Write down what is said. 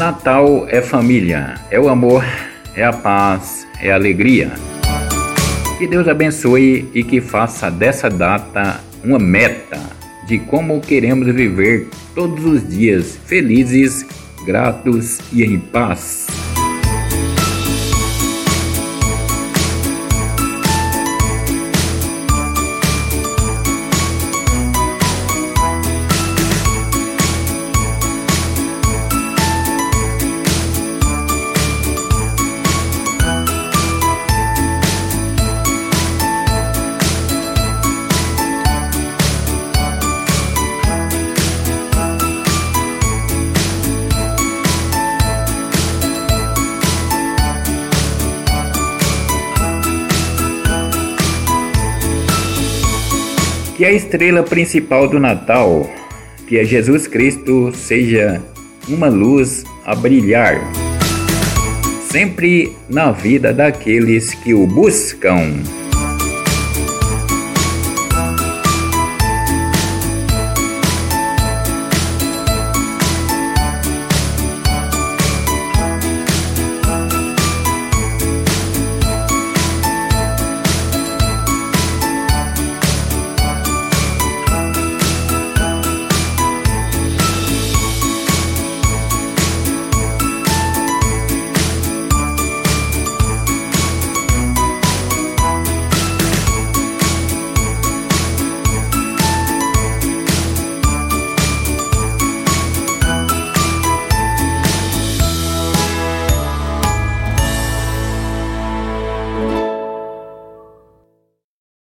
Natal é família, é o amor, é a paz, é a alegria. Que Deus abençoe e que faça dessa data uma meta de como queremos viver todos os dias felizes, gratos e em paz. Que a estrela principal do Natal, que é Jesus Cristo, seja uma luz a brilhar, sempre na vida daqueles que o buscam.